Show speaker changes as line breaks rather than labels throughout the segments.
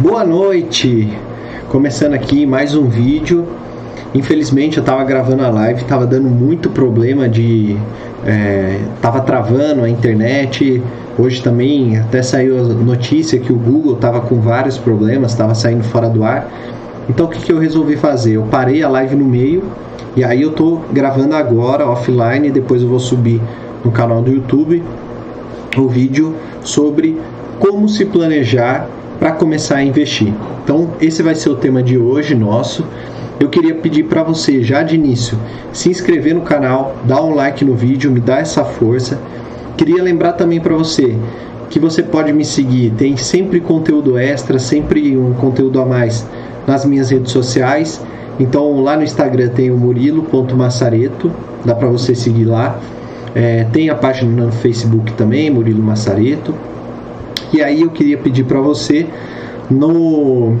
Boa noite! Começando aqui mais um vídeo. Infelizmente eu estava gravando a live, estava dando muito problema de. É, tava travando a internet. Hoje também até saiu a notícia que o Google estava com vários problemas, estava saindo fora do ar. Então o que, que eu resolvi fazer? Eu parei a live no meio e aí eu tô gravando agora offline, depois eu vou subir no canal do YouTube o vídeo sobre como se planejar para começar a investir. Então, esse vai ser o tema de hoje nosso. Eu queria pedir para você, já de início, se inscrever no canal, dar um like no vídeo, me dar essa força. Queria lembrar também para você que você pode me seguir, tem sempre conteúdo extra, sempre um conteúdo a mais nas minhas redes sociais. Então, lá no Instagram tem o murilo.massareto, dá para você seguir lá. É, tem a página no Facebook também, Murilo Massareto. E aí eu queria pedir para você no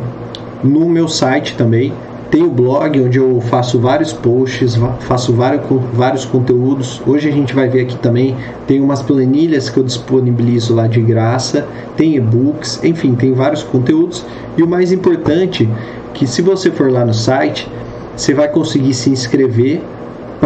no meu site também tem o blog onde eu faço vários posts, faço vários, vários conteúdos. Hoje a gente vai ver aqui também, tem umas planilhas que eu disponibilizo lá de graça, tem e-books, enfim, tem vários conteúdos. E o mais importante, que se você for lá no site, você vai conseguir se inscrever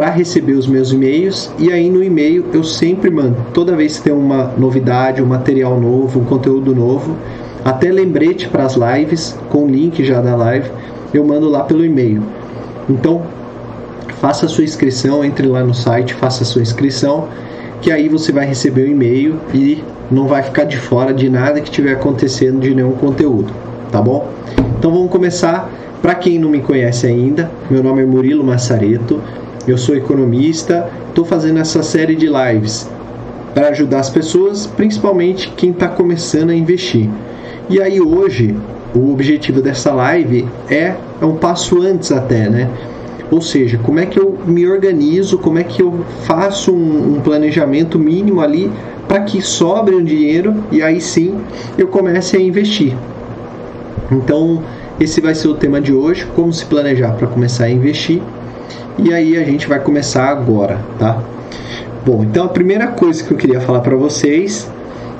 para receber os meus e-mails e aí no e-mail eu sempre mando, toda vez que tem uma novidade, um material novo, um conteúdo novo, até lembrete para as lives com o link já da live, eu mando lá pelo e-mail. Então, faça a sua inscrição, entre lá no site, faça a sua inscrição, que aí você vai receber o e-mail e não vai ficar de fora de nada que estiver acontecendo de nenhum conteúdo, tá bom? Então vamos começar. Para quem não me conhece ainda, meu nome é Murilo Massareto, eu sou economista, estou fazendo essa série de lives para ajudar as pessoas, principalmente quem está começando a investir. E aí hoje o objetivo dessa live é, é um passo antes até, né? Ou seja, como é que eu me organizo, como é que eu faço um, um planejamento mínimo ali para que sobre um dinheiro e aí sim eu comece a investir. Então, esse vai ser o tema de hoje, como se planejar para começar a investir. E aí a gente vai começar agora, tá? Bom, então a primeira coisa que eu queria falar para vocês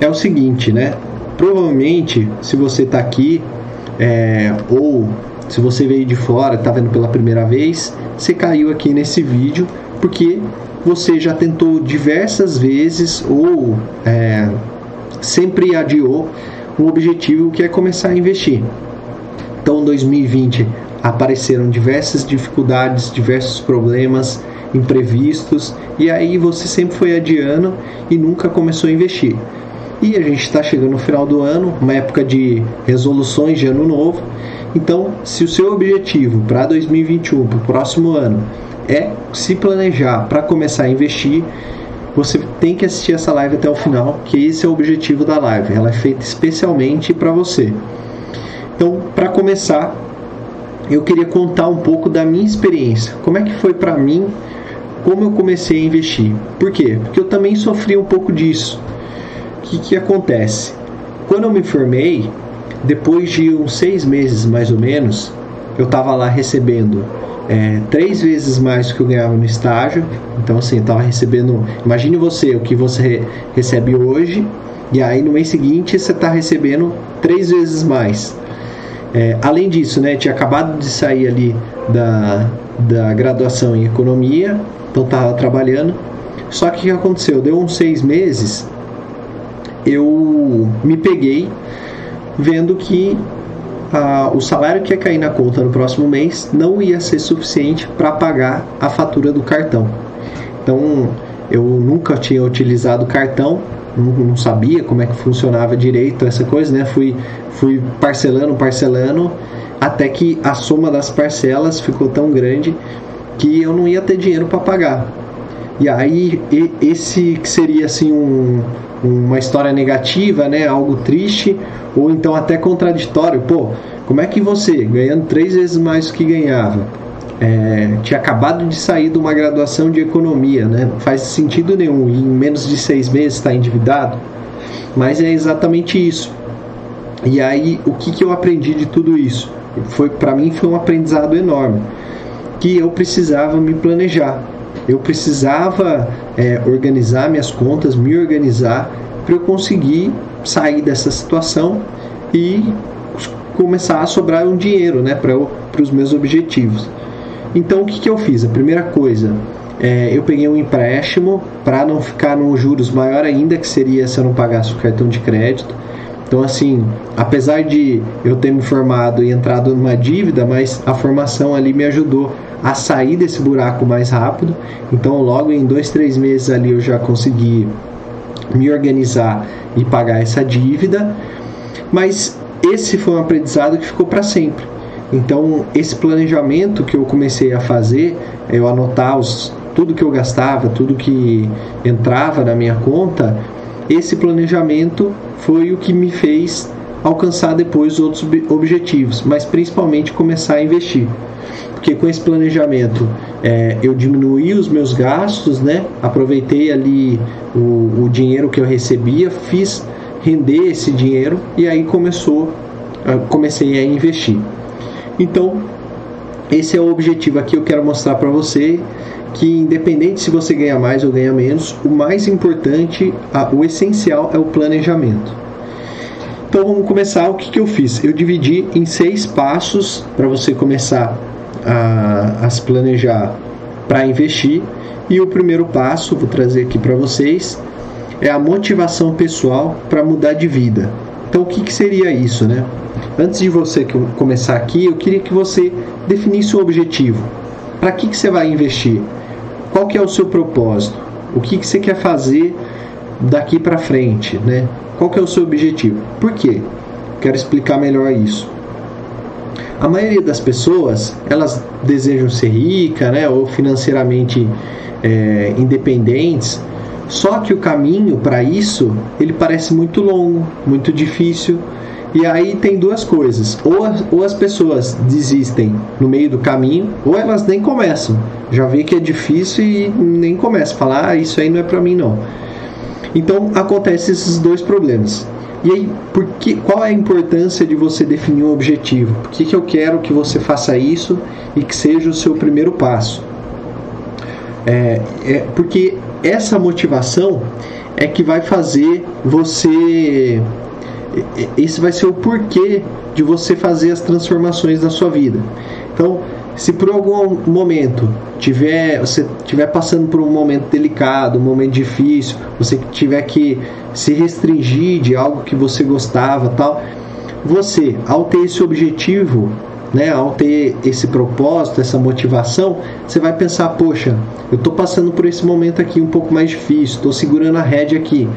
é o seguinte, né? Provavelmente, se você está aqui é, ou se você veio de fora, está vendo pela primeira vez, você caiu aqui nesse vídeo porque você já tentou diversas vezes ou é, sempre adiou o objetivo que é começar a investir. Então, 2020 apareceram diversas dificuldades, diversos problemas imprevistos e aí você sempre foi adiando e nunca começou a investir. E a gente está chegando no final do ano, uma época de resoluções de ano novo. Então, se o seu objetivo para 2021, para o próximo ano, é se planejar para começar a investir, você tem que assistir essa live até o final, que esse é o objetivo da live. Ela é feita especialmente para você. Então, para começar, eu queria contar um pouco da minha experiência. Como é que foi para mim? Como eu comecei a investir? Por quê? Porque eu também sofri um pouco disso. O que, que acontece? Quando eu me formei, depois de uns seis meses mais ou menos, eu estava lá recebendo é, três vezes mais do que eu ganhava no estágio. Então, assim, eu estava recebendo. Imagine você, o que você recebe hoje, e aí no mês seguinte você está recebendo três vezes mais. É, além disso, né, tinha acabado de sair ali da, da graduação em economia, então estava trabalhando. Só que o que aconteceu? Deu uns seis meses, eu me peguei vendo que ah, o salário que ia cair na conta no próximo mês não ia ser suficiente para pagar a fatura do cartão. Então eu nunca tinha utilizado cartão, não, sabia como é que funcionava direito essa coisa, né? Fui, fui parcelando, parcelando, até que a soma das parcelas ficou tão grande que eu não ia ter dinheiro para pagar. E aí esse que seria assim um, uma história negativa, né? Algo triste ou então até contraditório. Pô, como é que você ganhando três vezes mais do que ganhava? É, tinha acabado de sair de uma graduação de economia, né? Não faz sentido nenhum. E em menos de seis meses está endividado. Mas é exatamente isso. E aí, o que, que eu aprendi de tudo isso? Foi para mim foi um aprendizado enorme, que eu precisava me planejar. Eu precisava é, organizar minhas contas, me organizar para eu conseguir sair dessa situação e começar a sobrar um dinheiro né, para os meus objetivos. Então o que, que eu fiz? A primeira coisa, é, eu peguei um empréstimo para não ficar num juros maior ainda, que seria se eu não pagasse o cartão de crédito. Então, assim, apesar de eu ter me formado e entrado numa dívida, mas a formação ali me ajudou a sair desse buraco mais rápido. Então, logo em dois, três meses ali eu já consegui me organizar e pagar essa dívida. Mas esse foi um aprendizado que ficou para sempre. Então, esse planejamento que eu comecei a fazer, eu anotar os, tudo que eu gastava, tudo que entrava na minha conta, esse planejamento foi o que me fez alcançar depois outros objetivos, mas principalmente começar a investir. Porque com esse planejamento é, eu diminuí os meus gastos, né? aproveitei ali o, o dinheiro que eu recebia, fiz render esse dinheiro e aí começou, comecei a investir. Então, esse é o objetivo aqui. Eu quero mostrar para você que, independente se você ganha mais ou ganha menos, o mais importante, o essencial é o planejamento. Então, vamos começar. O que, que eu fiz? Eu dividi em seis passos para você começar a, a se planejar para investir. E o primeiro passo, vou trazer aqui para vocês, é a motivação pessoal para mudar de vida. Então, o que, que seria isso, né? Antes de você começar aqui, eu queria que você definisse o objetivo. Para que, que você vai investir? Qual que é o seu propósito? O que, que você quer fazer daqui para frente, né? Qual que é o seu objetivo? Por quê? Quero explicar melhor isso. A maioria das pessoas, elas desejam ser rica, né? Ou financeiramente é, independentes, só que o caminho para isso ele parece muito longo, muito difícil. E aí tem duas coisas: ou as, ou as pessoas desistem no meio do caminho, ou elas nem começam. Já vê que é difícil e nem começam. Falar, ah, isso aí não é para mim não. Então acontecem esses dois problemas. E aí, por que, qual é a importância de você definir um objetivo? Por que, que eu quero que você faça isso e que seja o seu primeiro passo? É, é porque essa motivação é que vai fazer você. Esse vai ser o porquê de você fazer as transformações na sua vida. Então, se por algum momento tiver você tiver passando por um momento delicado, um momento difícil, você tiver que se restringir de algo que você gostava, tal, você, ao ter esse objetivo né, ao ter esse propósito, essa motivação, você vai pensar, poxa, eu estou passando por esse momento aqui um pouco mais difícil, estou segurando a rédea aqui,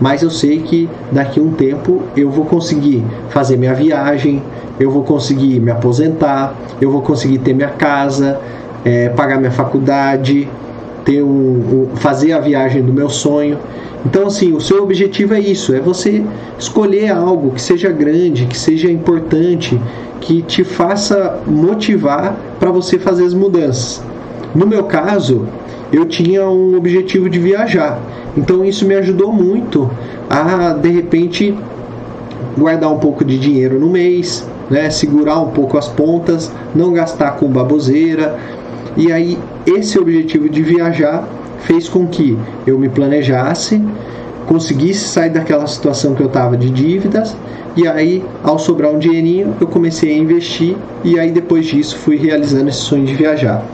mas eu sei que daqui a um tempo eu vou conseguir fazer minha viagem, eu vou conseguir me aposentar, eu vou conseguir ter minha casa, é, pagar minha faculdade, ter um, um, fazer a viagem do meu sonho. Então, assim, o seu objetivo é isso: é você escolher algo que seja grande, que seja importante, que te faça motivar para você fazer as mudanças. No meu caso, eu tinha um objetivo de viajar, então isso me ajudou muito a de repente guardar um pouco de dinheiro no mês, né, segurar um pouco as pontas, não gastar com baboseira. E aí esse objetivo de viajar fez com que eu me planejasse, conseguisse sair daquela situação que eu estava de dívidas e aí, ao sobrar um dinheirinho, eu comecei a investir e aí depois disso fui realizando esse sonho de viajar.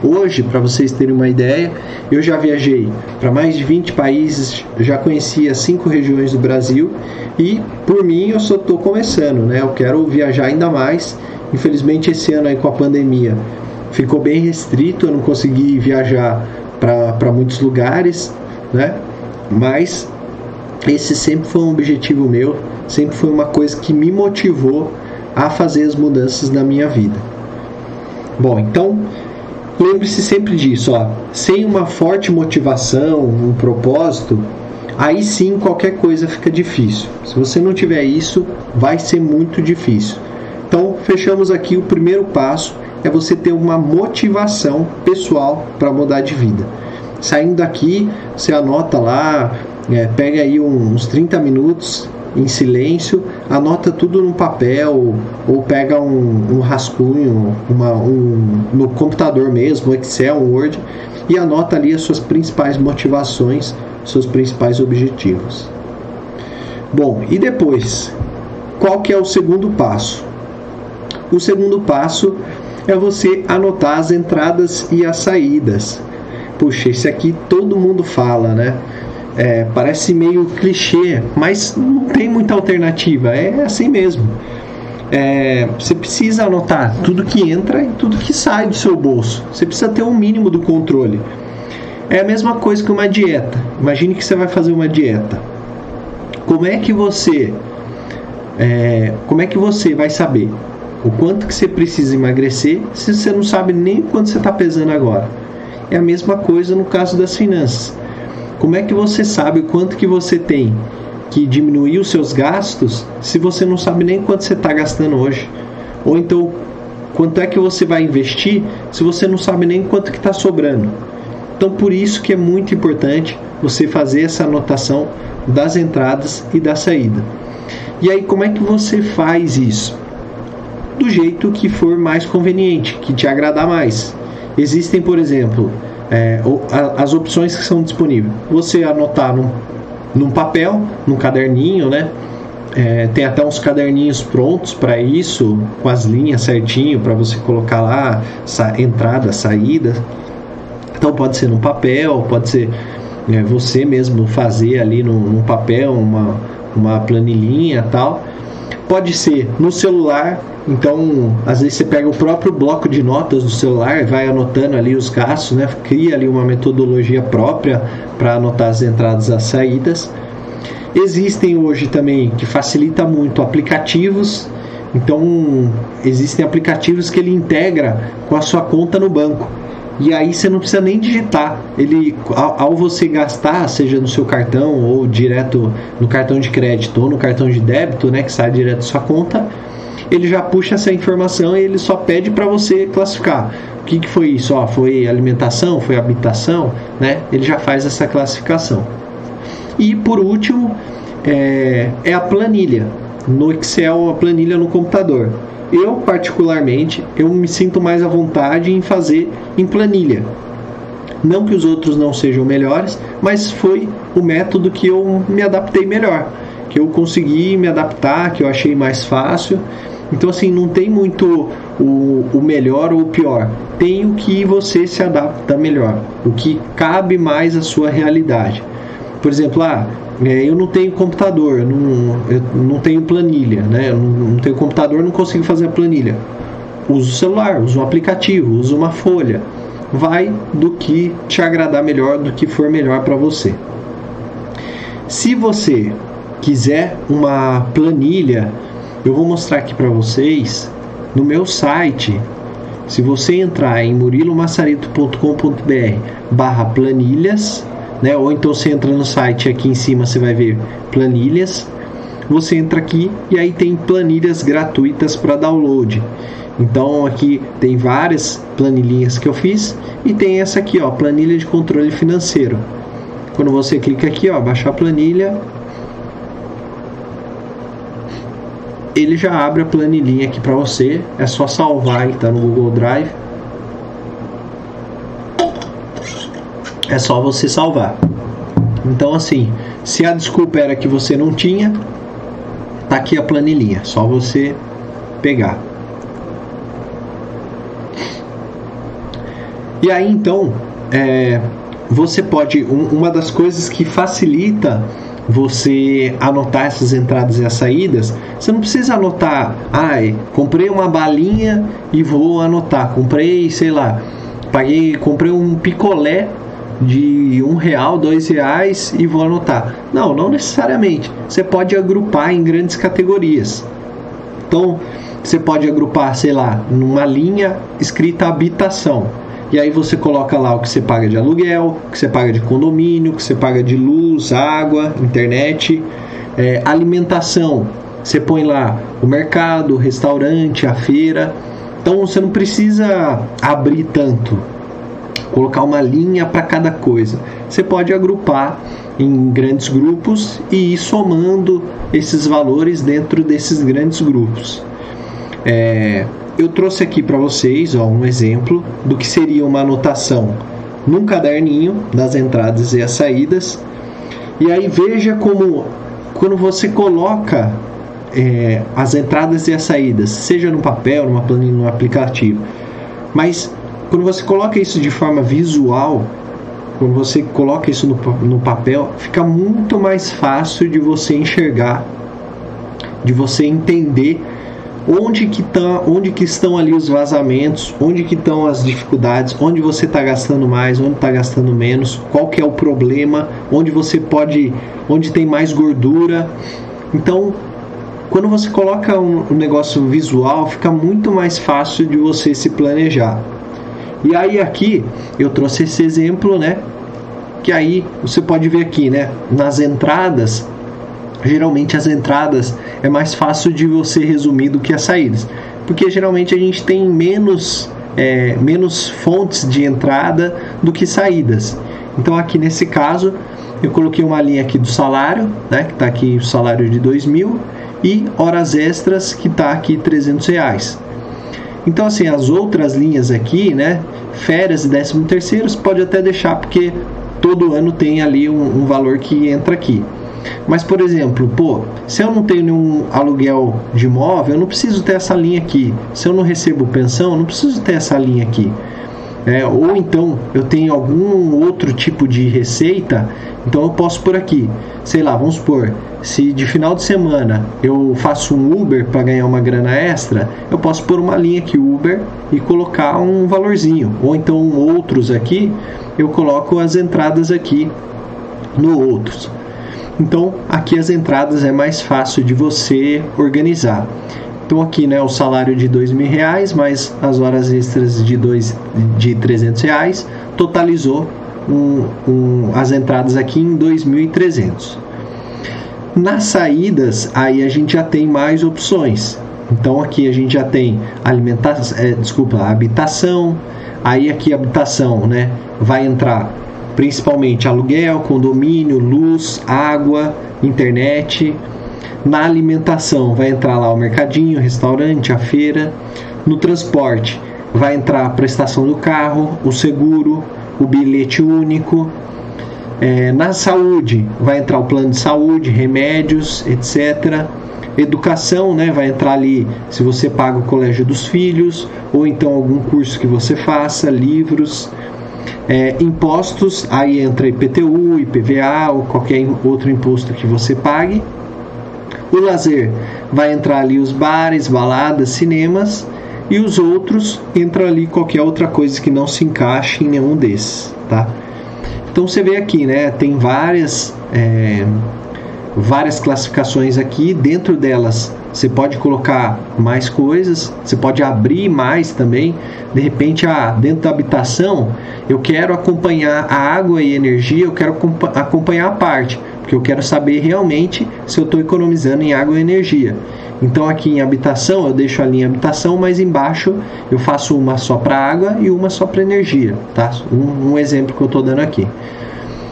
Hoje, para vocês terem uma ideia, eu já viajei para mais de 20 países, já conheci as cinco regiões do Brasil e por mim eu só estou começando, né? Eu quero viajar ainda mais. Infelizmente esse ano aí com a pandemia ficou bem restrito, eu não consegui viajar para muitos lugares, né? Mas esse sempre foi um objetivo meu sempre foi uma coisa que me motivou a fazer as mudanças na minha vida. Bom, então lembre-se sempre disso, ó, sem uma forte motivação, um propósito, aí sim qualquer coisa fica difícil. Se você não tiver isso, vai ser muito difícil. Então, fechamos aqui o primeiro passo é você ter uma motivação pessoal para mudar de vida. Saindo daqui, você anota lá, é, pega aí uns 30 minutos em silêncio, anota tudo num papel ou pega um, um rascunho uma, um, no computador mesmo, Excel, Word, e anota ali as suas principais motivações, seus principais objetivos. Bom, e depois, qual que é o segundo passo? O segundo passo é você anotar as entradas e as saídas. Puxa, esse aqui todo mundo fala, né? É, parece meio clichê, mas não tem muita alternativa, é assim mesmo. É, você precisa anotar tudo que entra e tudo que sai do seu bolso. Você precisa ter um mínimo do controle. É a mesma coisa que uma dieta. Imagine que você vai fazer uma dieta. Como é que você, é, como é que você vai saber o quanto que você precisa emagrecer se você não sabe nem quanto você está pesando agora? É a mesma coisa no caso das finanças. Como é que você sabe o quanto que você tem que diminuir os seus gastos se você não sabe nem quanto você está gastando hoje? Ou então, quanto é que você vai investir se você não sabe nem quanto que está sobrando? Então, por isso que é muito importante você fazer essa anotação das entradas e da saída. E aí, como é que você faz isso? Do jeito que for mais conveniente, que te agradar mais. Existem, por exemplo, é, as opções que são disponíveis. Você anotar num, num papel, num caderninho, né? É, tem até uns caderninhos prontos para isso, com as linhas certinho para você colocar lá sa entrada, saída. Então pode ser no papel, pode ser é, você mesmo fazer ali num, num papel uma, uma planilhinha tal. Pode ser no celular, então, às vezes você pega o próprio bloco de notas do celular, vai anotando ali os gastos, né? Cria ali uma metodologia própria para anotar as entradas e as saídas. Existem hoje também que facilita muito aplicativos. Então, existem aplicativos que ele integra com a sua conta no banco. E aí você não precisa nem digitar. Ele, ao, ao, você gastar, seja no seu cartão ou direto no cartão de crédito ou no cartão de débito, né, que sai direto da sua conta, ele já puxa essa informação e ele só pede para você classificar. O que, que foi isso? Ó, foi alimentação? Foi habitação? Né? Ele já faz essa classificação. E por último, é, é a planilha. No Excel, a planilha no computador. Eu, particularmente, eu me sinto mais à vontade em fazer em planilha. Não que os outros não sejam melhores, mas foi o método que eu me adaptei melhor, que eu consegui me adaptar, que eu achei mais fácil então, assim, não tem muito o, o melhor ou o pior. Tem o que você se adapta melhor, o que cabe mais à sua realidade. Por exemplo, ah, eu não tenho computador, eu não, eu não tenho planilha, né? Eu não, tenho computador, não consigo fazer a planilha. Uso o celular, uso um aplicativo, uso uma folha. Vai do que te agradar melhor, do que for melhor para você. Se você quiser uma planilha eu vou mostrar aqui para vocês no meu site. Se você entrar em murilomassarito.com.br barra planilhas, né? Ou então você entra no site aqui em cima, você vai ver planilhas. Você entra aqui e aí tem planilhas gratuitas para download. Então aqui tem várias planilhinhas que eu fiz e tem essa aqui, ó, planilha de controle financeiro. Quando você clica aqui, ó, baixar a planilha, ele já abre a planilhinha aqui para você. É só salvar, ele tá no Google Drive. É só você salvar. Então assim, se a desculpa era que você não tinha, tá aqui a planilhinha, só você pegar. E aí então, é, você pode um, uma das coisas que facilita você anotar essas entradas e as saídas, você não precisa anotar, ai, comprei uma balinha e vou anotar, comprei, sei lá, paguei, comprei um picolé de um real, dois reais e vou anotar. Não, não necessariamente. Você pode agrupar em grandes categorias. Então, você pode agrupar, sei lá, numa linha escrita habitação e aí você coloca lá o que você paga de aluguel, o que você paga de condomínio, o que você paga de luz, água, internet, é, alimentação. Você põe lá o mercado, o restaurante, a feira. Então você não precisa abrir tanto, colocar uma linha para cada coisa. Você pode agrupar em grandes grupos e ir somando esses valores dentro desses grandes grupos. É, eu trouxe aqui para vocês ó, um exemplo do que seria uma anotação num caderninho das entradas e as saídas. E aí veja como quando você coloca é, as entradas e as saídas, seja no papel, numa planilha, no aplicativo. Mas quando você coloca isso de forma visual, quando você coloca isso no, no papel, fica muito mais fácil de você enxergar, de você entender onde que, tá, onde que estão ali os vazamentos, onde que estão as dificuldades, onde você está gastando mais, onde está gastando menos, qual que é o problema, onde você pode, onde tem mais gordura. Então, quando você coloca um, um negócio visual, fica muito mais fácil de você se planejar. E aí aqui eu trouxe esse exemplo, né? Que aí você pode ver aqui, né? Nas entradas geralmente as entradas é mais fácil de você resumir do que as saídas, porque geralmente a gente tem menos, é, menos fontes de entrada do que saídas. Então aqui nesse caso eu coloquei uma linha aqui do salário, né, que está aqui o salário de dois mil e horas extras que está aqui 300 reais. Então assim as outras linhas aqui, né, férias e décimo terceiros pode até deixar porque todo ano tem ali um, um valor que entra aqui. Mas, por exemplo, pô, se eu não tenho nenhum aluguel de imóvel, eu não preciso ter essa linha aqui. Se eu não recebo pensão, eu não preciso ter essa linha aqui. É, ou então eu tenho algum outro tipo de receita, então eu posso por aqui. Sei lá, vamos supor, se de final de semana eu faço um Uber para ganhar uma grana extra, eu posso pôr uma linha aqui Uber e colocar um valorzinho. Ou então outros aqui, eu coloco as entradas aqui no outros. Então, aqui as entradas é mais fácil de você organizar. Então aqui, né, o salário de dois mil reais mais as horas extras de dois de 300 reais totalizou um, um, as entradas aqui em 2.300. Nas saídas, aí a gente já tem mais opções. Então aqui a gente já tem alimentação, é, desculpa, habitação. Aí aqui habitação, né, vai entrar principalmente aluguel, condomínio, luz, água, internet. Na alimentação vai entrar lá o mercadinho, o restaurante, a feira. No transporte vai entrar a prestação do carro, o seguro, o bilhete único. É, na saúde vai entrar o plano de saúde, remédios, etc. Educação, né, vai entrar ali se você paga o colégio dos filhos ou então algum curso que você faça, livros. É, impostos, aí entra IPTU, IPVA ou qualquer outro imposto que você pague. O lazer vai entrar ali os bares, baladas, cinemas e os outros entra ali qualquer outra coisa que não se encaixe em nenhum desses, tá? Então você vê aqui, né? Tem várias é, várias classificações aqui. Dentro delas você pode colocar mais coisas, você pode abrir mais também. De repente, ah, dentro da habitação, eu quero acompanhar a água e energia, eu quero acompanhar a parte, porque eu quero saber realmente se eu estou economizando em água e energia. Então, aqui em habitação, eu deixo a linha habitação, mas embaixo eu faço uma só para água e uma só para energia, tá? Um, um exemplo que eu estou dando aqui.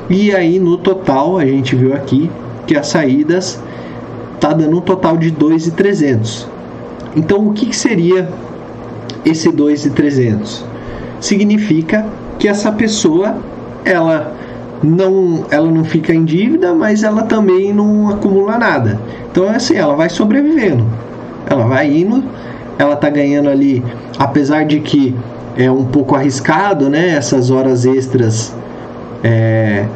E aí, no total, a gente viu aqui que as saídas tá dando um total de 2,300. Então, o que, que seria esse 2,300? Significa que essa pessoa ela não ela não fica em dívida, mas ela também não acumula nada. Então, é assim, ela vai sobrevivendo. Ela vai indo, ela tá ganhando ali, apesar de que é um pouco arriscado, né? Essas horas extras é,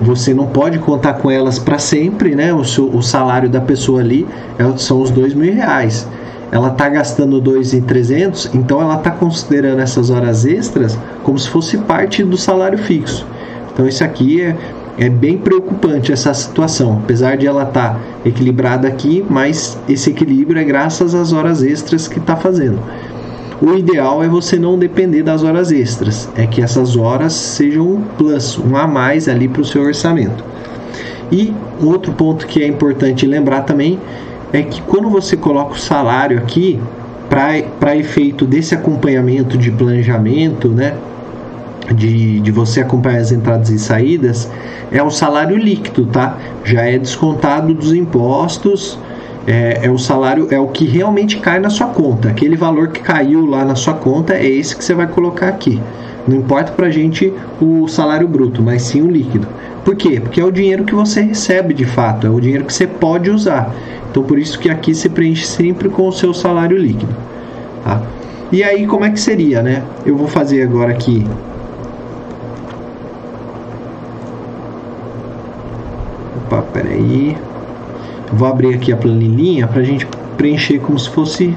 você não pode contar com elas para sempre, né? O, seu, o, salário da pessoa ali é, são os dois mil reais. Ela está gastando dois e trezentos, então ela está considerando essas horas extras como se fosse parte do salário fixo. Então isso aqui é, é bem preocupante essa situação, apesar de ela estar tá equilibrada aqui, mas esse equilíbrio é graças às horas extras que está fazendo. O ideal é você não depender das horas extras, é que essas horas sejam um plus, um a mais ali para o seu orçamento. E outro ponto que é importante lembrar também é que quando você coloca o salário aqui, para efeito desse acompanhamento de planejamento, né, de, de você acompanhar as entradas e saídas, é o salário líquido, tá? Já é descontado dos impostos é, é, o salário, é o que realmente cai na sua conta. Aquele valor que caiu lá na sua conta é esse que você vai colocar aqui. Não importa para a gente o salário bruto, mas sim o líquido. Por quê? Porque é o dinheiro que você recebe de fato, é o dinheiro que você pode usar. Então por isso que aqui se preenche sempre com o seu salário líquido. Tá? E aí como é que seria, né? Eu vou fazer agora aqui Opa, peraí. Vou abrir aqui a planilhinha para a gente preencher como se fosse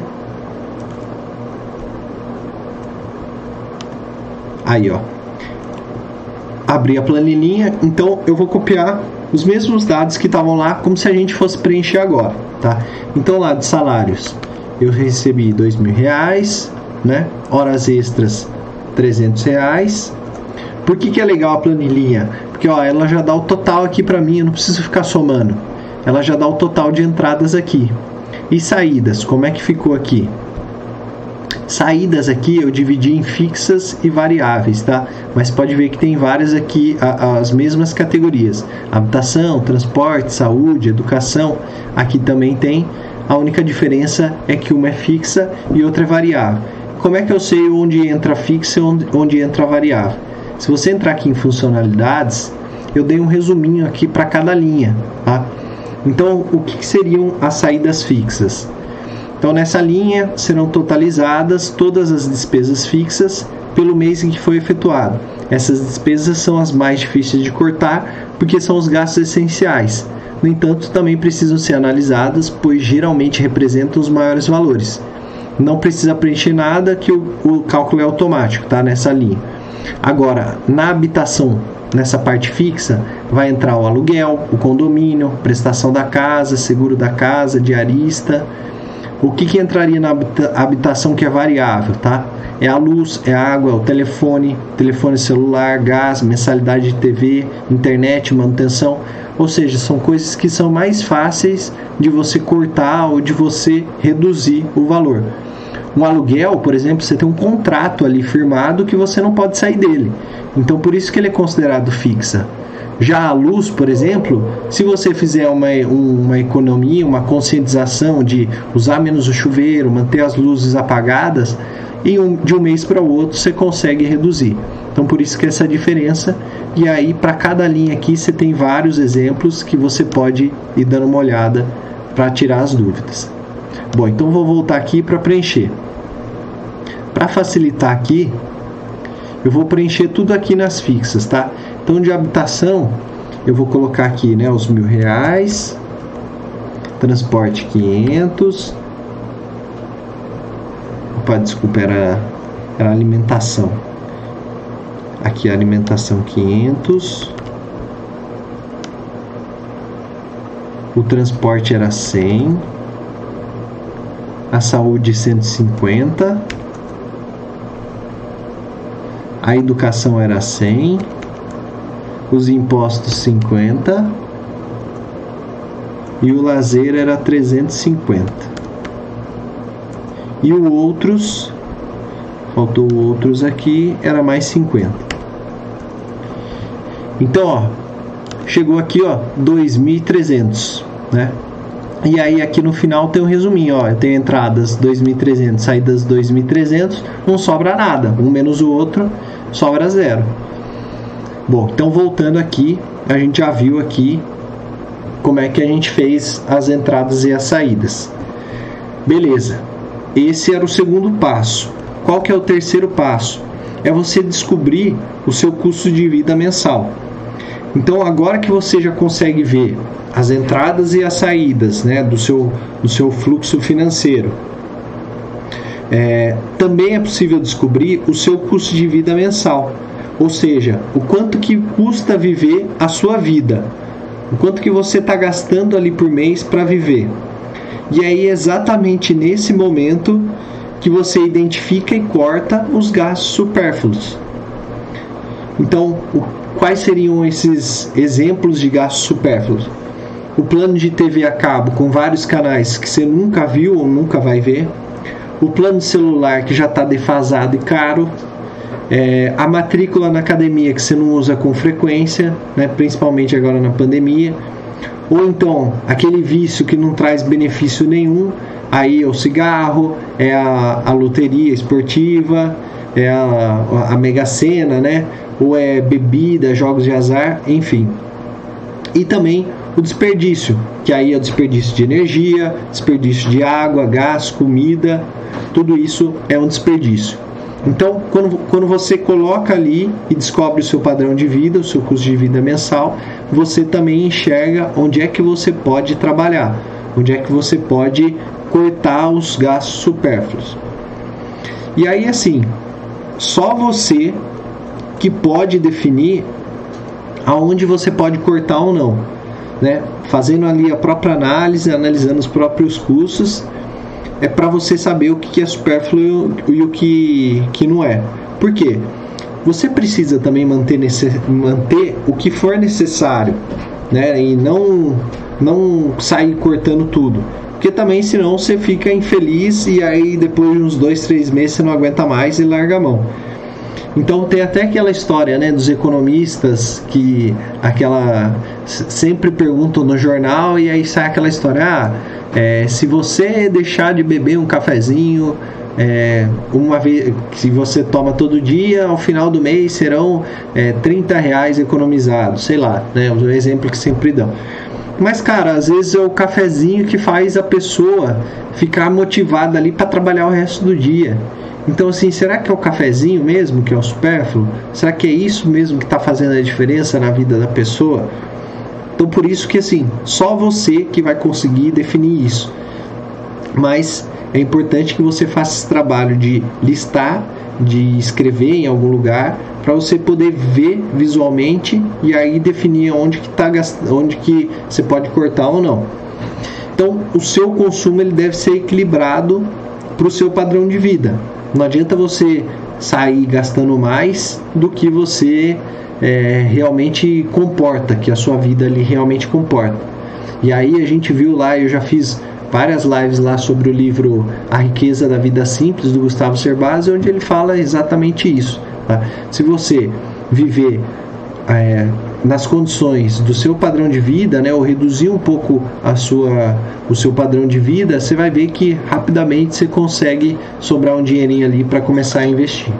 Aí, ó. Abri a planilhinha, então eu vou copiar os mesmos dados que estavam lá, como se a gente fosse preencher agora, tá? Então lá de salários, eu recebi dois mil reais, né? Horas extras, trezentos reais. Por que, que é legal a planilhinha? Porque ó, ela já dá o total aqui para mim, eu não preciso ficar somando. Ela já dá o total de entradas aqui. E saídas, como é que ficou aqui? Saídas aqui eu dividi em fixas e variáveis, tá? Mas pode ver que tem várias aqui, as mesmas categorias: habitação, transporte, saúde, educação. Aqui também tem. A única diferença é que uma é fixa e outra é variável. Como é que eu sei onde entra fixa e onde, onde entra variável? Se você entrar aqui em funcionalidades, eu dei um resuminho aqui para cada linha, tá? Então, o que seriam as saídas fixas? Então, nessa linha serão totalizadas todas as despesas fixas pelo mês em que foi efetuado. Essas despesas são as mais difíceis de cortar porque são os gastos essenciais. No entanto, também precisam ser analisadas, pois geralmente representam os maiores valores. Não precisa preencher nada que o, o cálculo é automático, tá? Nessa linha. Agora, na habitação, nessa parte fixa, vai entrar o aluguel, o condomínio, prestação da casa, seguro da casa, diarista, o que, que entraria na habitação que é variável, tá? É a luz, é a água, é o telefone, telefone celular, gás, mensalidade de TV, internet, manutenção. Ou seja, são coisas que são mais fáceis de você cortar ou de você reduzir o valor. Um aluguel, por exemplo, você tem um contrato ali firmado que você não pode sair dele. Então, por isso que ele é considerado fixa. Já a luz, por exemplo, se você fizer uma, uma economia, uma conscientização de usar menos o chuveiro, manter as luzes apagadas, e um, de um mês para o outro você consegue reduzir. Então por isso que essa diferença. E aí para cada linha aqui você tem vários exemplos que você pode ir dando uma olhada para tirar as dúvidas. Bom, então vou voltar aqui para preencher. Para facilitar aqui, eu vou preencher tudo aqui nas fixas, tá? Então de habitação eu vou colocar aqui, né, os mil reais, transporte 500, opa, desculpa, era, era alimentação, aqui alimentação 500, o transporte era 100, a saúde 150, a educação era 100, os impostos 50 e o lazer era 350. E o outros, faltou outros aqui, era mais 50. Então, ó, chegou aqui, ó, 2.300, né? E aí aqui no final tem um resuminho, ó, eu tenho entradas 2.300, saídas 2.300, não sobra nada, um menos o outro, sobra zero. Bom, então voltando aqui, a gente já viu aqui como é que a gente fez as entradas e as saídas. Beleza. Esse era o segundo passo. Qual que é o terceiro passo? É você descobrir o seu custo de vida mensal. Então, agora que você já consegue ver as entradas e as saídas né, do, seu, do seu fluxo financeiro, é, também é possível descobrir o seu custo de vida mensal. Ou seja, o quanto que custa viver a sua vida, o quanto que você está gastando ali por mês para viver. E aí exatamente nesse momento que você identifica e corta os gastos supérfluos. Então, o, quais seriam esses exemplos de gastos supérfluos? O plano de TV a cabo com vários canais que você nunca viu ou nunca vai ver. O plano celular que já está defasado e caro é, a matrícula na academia que você não usa com frequência, né, principalmente agora na pandemia, ou então aquele vício que não traz benefício nenhum, aí é o cigarro, é a, a loteria esportiva, é a, a Mega Sena, né? Ou é bebida, jogos de azar, enfim. E também o desperdício, que aí é o desperdício de energia, desperdício de água, gás, comida, tudo isso é um desperdício. Então, quando, quando você coloca ali e descobre o seu padrão de vida, o seu custo de vida mensal, você também enxerga onde é que você pode trabalhar, onde é que você pode cortar os gastos supérfluos. E aí, assim, só você que pode definir aonde você pode cortar ou não, né? Fazendo ali a própria análise, analisando os próprios custos é para você saber o que é supérfluo e o que, que não é. Por quê? Você precisa também manter, manter o que for necessário, né? E não, não sair cortando tudo. Porque também, senão, você fica infeliz e aí depois de uns dois, três meses você não aguenta mais e larga a mão. Então tem até aquela história, né, dos economistas que aquela sempre perguntam no jornal e aí sai aquela história, ah, é, se você deixar de beber um cafezinho é, uma vez se você toma todo dia, ao final do mês serão é, 30 reais economizados, sei lá, né? O exemplo que sempre dão. Mas, cara, às vezes é o cafezinho que faz a pessoa ficar motivada ali para trabalhar o resto do dia. Então, assim, será que é o cafezinho mesmo que é o supérfluo? Será que é isso mesmo que está fazendo a diferença na vida da pessoa? Então por isso que assim, só você que vai conseguir definir isso. Mas é importante que você faça esse trabalho de listar, de escrever em algum lugar para você poder ver visualmente e aí definir onde que tá onde que você pode cortar ou não. Então, o seu consumo ele deve ser equilibrado para o seu padrão de vida. Não adianta você sair gastando mais do que você é, realmente comporta, que a sua vida ali realmente comporta. E aí a gente viu lá, eu já fiz várias lives lá sobre o livro A Riqueza da Vida Simples, do Gustavo Cerbasi, onde ele fala exatamente isso. Tá? Se você viver é, nas condições do seu padrão de vida, né, ou reduzir um pouco a sua, o seu padrão de vida, você vai ver que rapidamente você consegue sobrar um dinheirinho ali para começar a investir.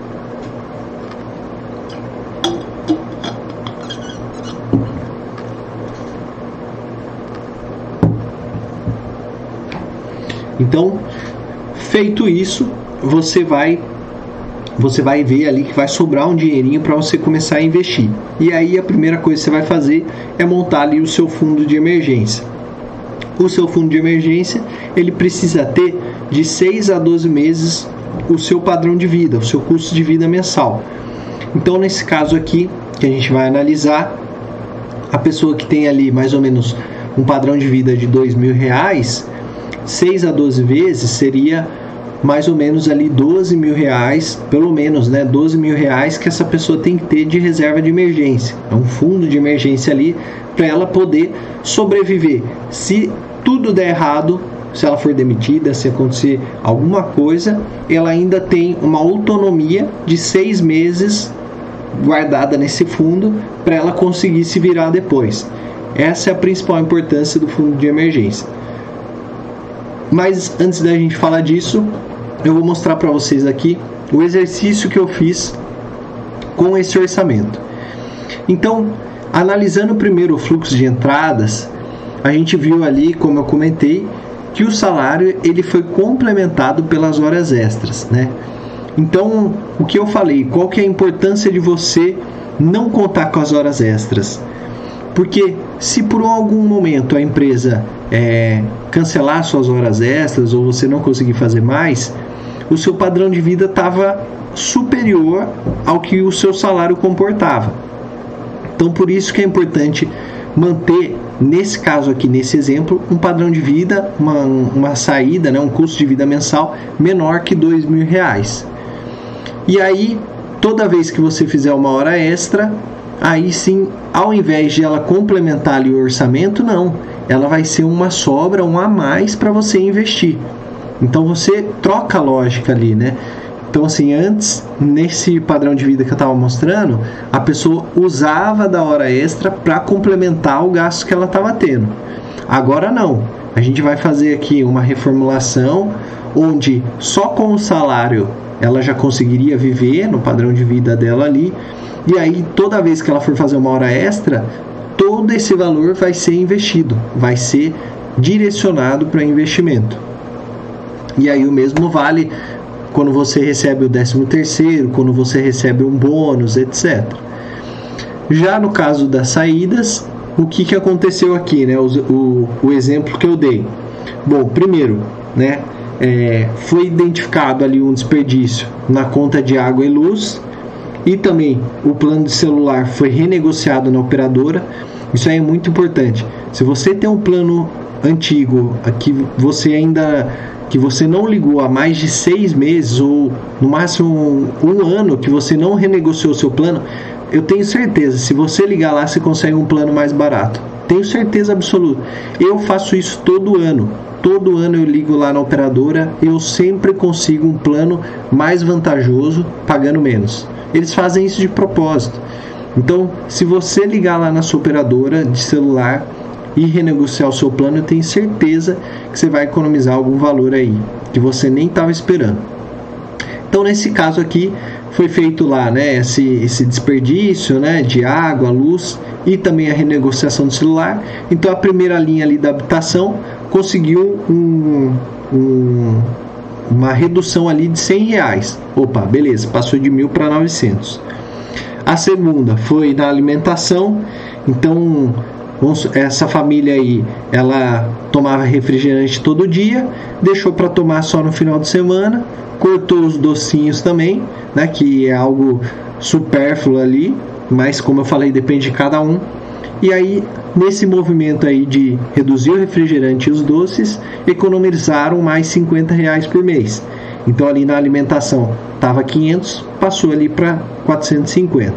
Então, feito isso, você vai você vai ver ali que vai sobrar um dinheirinho para você começar a investir. E aí a primeira coisa que você vai fazer é montar ali o seu fundo de emergência. O seu fundo de emergência, ele precisa ter de 6 a 12 meses o seu padrão de vida, o seu custo de vida mensal. Então, nesse caso aqui, que a gente vai analisar, a pessoa que tem ali mais ou menos um padrão de vida de dois mil reais, 6 a 12 vezes seria mais ou menos ali 12 mil reais, pelo menos, né? 12 mil reais que essa pessoa tem que ter de reserva de emergência. É um fundo de emergência ali para ela poder sobreviver. Se tudo der errado, se ela for demitida, se acontecer alguma coisa, ela ainda tem uma autonomia de seis meses guardada nesse fundo para ela conseguir se virar depois. Essa é a principal importância do fundo de emergência. Mas antes da gente falar disso, eu vou mostrar para vocês aqui o exercício que eu fiz com esse orçamento. Então, analisando primeiro o fluxo de entradas, a gente viu ali, como eu comentei, que o salário ele foi complementado pelas horas extras, né? Então, o que eu falei, qual que é a importância de você não contar com as horas extras? Porque se por algum momento a empresa é, cancelar suas horas extras ou você não conseguir fazer mais, o seu padrão de vida estava superior ao que o seu salário comportava. Então, por isso que é importante manter, nesse caso aqui, nesse exemplo, um padrão de vida, uma, uma saída, né, um custo de vida mensal menor que dois mil reais. E aí, toda vez que você fizer uma hora extra, aí sim, ao invés de ela complementar ali o orçamento, não ela vai ser uma sobra, um a mais para você investir. Então você troca a lógica ali, né? Então, assim, antes, nesse padrão de vida que eu estava mostrando, a pessoa usava da hora extra para complementar o gasto que ela estava tendo. Agora não. A gente vai fazer aqui uma reformulação onde só com o salário ela já conseguiria viver no padrão de vida dela ali. E aí, toda vez que ela for fazer uma hora extra, todo esse valor vai ser investido, vai ser direcionado para investimento. E aí o mesmo vale quando você recebe o 13 terceiro, quando você recebe um bônus, etc. Já no caso das saídas, o que, que aconteceu aqui, né? O, o, o exemplo que eu dei. Bom, primeiro, né? É, foi identificado ali um desperdício na conta de água e luz e também o plano de celular foi renegociado na operadora. Isso aí é muito importante. Se você tem um plano antigo, que você ainda que você não ligou há mais de seis meses ou no máximo um, um ano que você não renegociou seu plano, eu tenho certeza, se você ligar lá, você consegue um plano mais barato. Tenho certeza absoluta. Eu faço isso todo ano. Todo ano eu ligo lá na operadora, eu sempre consigo um plano mais vantajoso pagando menos. Eles fazem isso de propósito. Então, se você ligar lá na sua operadora de celular e renegociar o seu plano, eu tenho certeza que você vai economizar algum valor aí que você nem estava esperando. Então, nesse caso aqui, foi feito lá, né, esse, esse desperdício, né, de água, luz e também a renegociação do celular. Então, a primeira linha ali da habitação conseguiu um, um, uma redução ali de 100 reais. Opa, beleza, passou de mil para 900. A segunda foi na alimentação. Então, essa família aí, ela tomava refrigerante todo dia, deixou para tomar só no final de semana, cortou os docinhos também, né, que é algo supérfluo ali, mas como eu falei, depende de cada um. E aí, nesse movimento aí de reduzir o refrigerante e os doces, economizaram mais 50 reais por mês. Então ali na alimentação estava 500, passou ali para 450.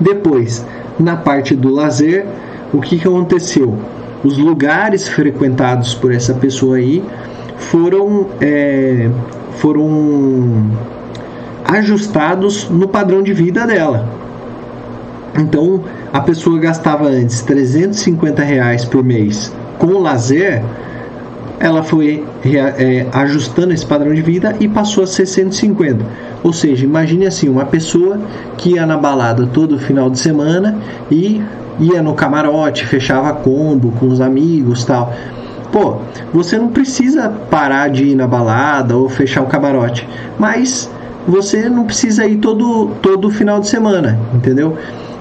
Depois, na parte do lazer, o que, que aconteceu? Os lugares frequentados por essa pessoa aí foram, é, foram ajustados no padrão de vida dela. Então, a pessoa gastava antes 350 reais por mês com lazer, ela foi é, ajustando esse padrão de vida e passou a ser 150. Ou seja, imagine assim, uma pessoa que ia na balada todo final de semana e ia no camarote, fechava combo com os amigos tal. Pô, você não precisa parar de ir na balada ou fechar o camarote, mas você não precisa ir todo, todo final de semana, entendeu?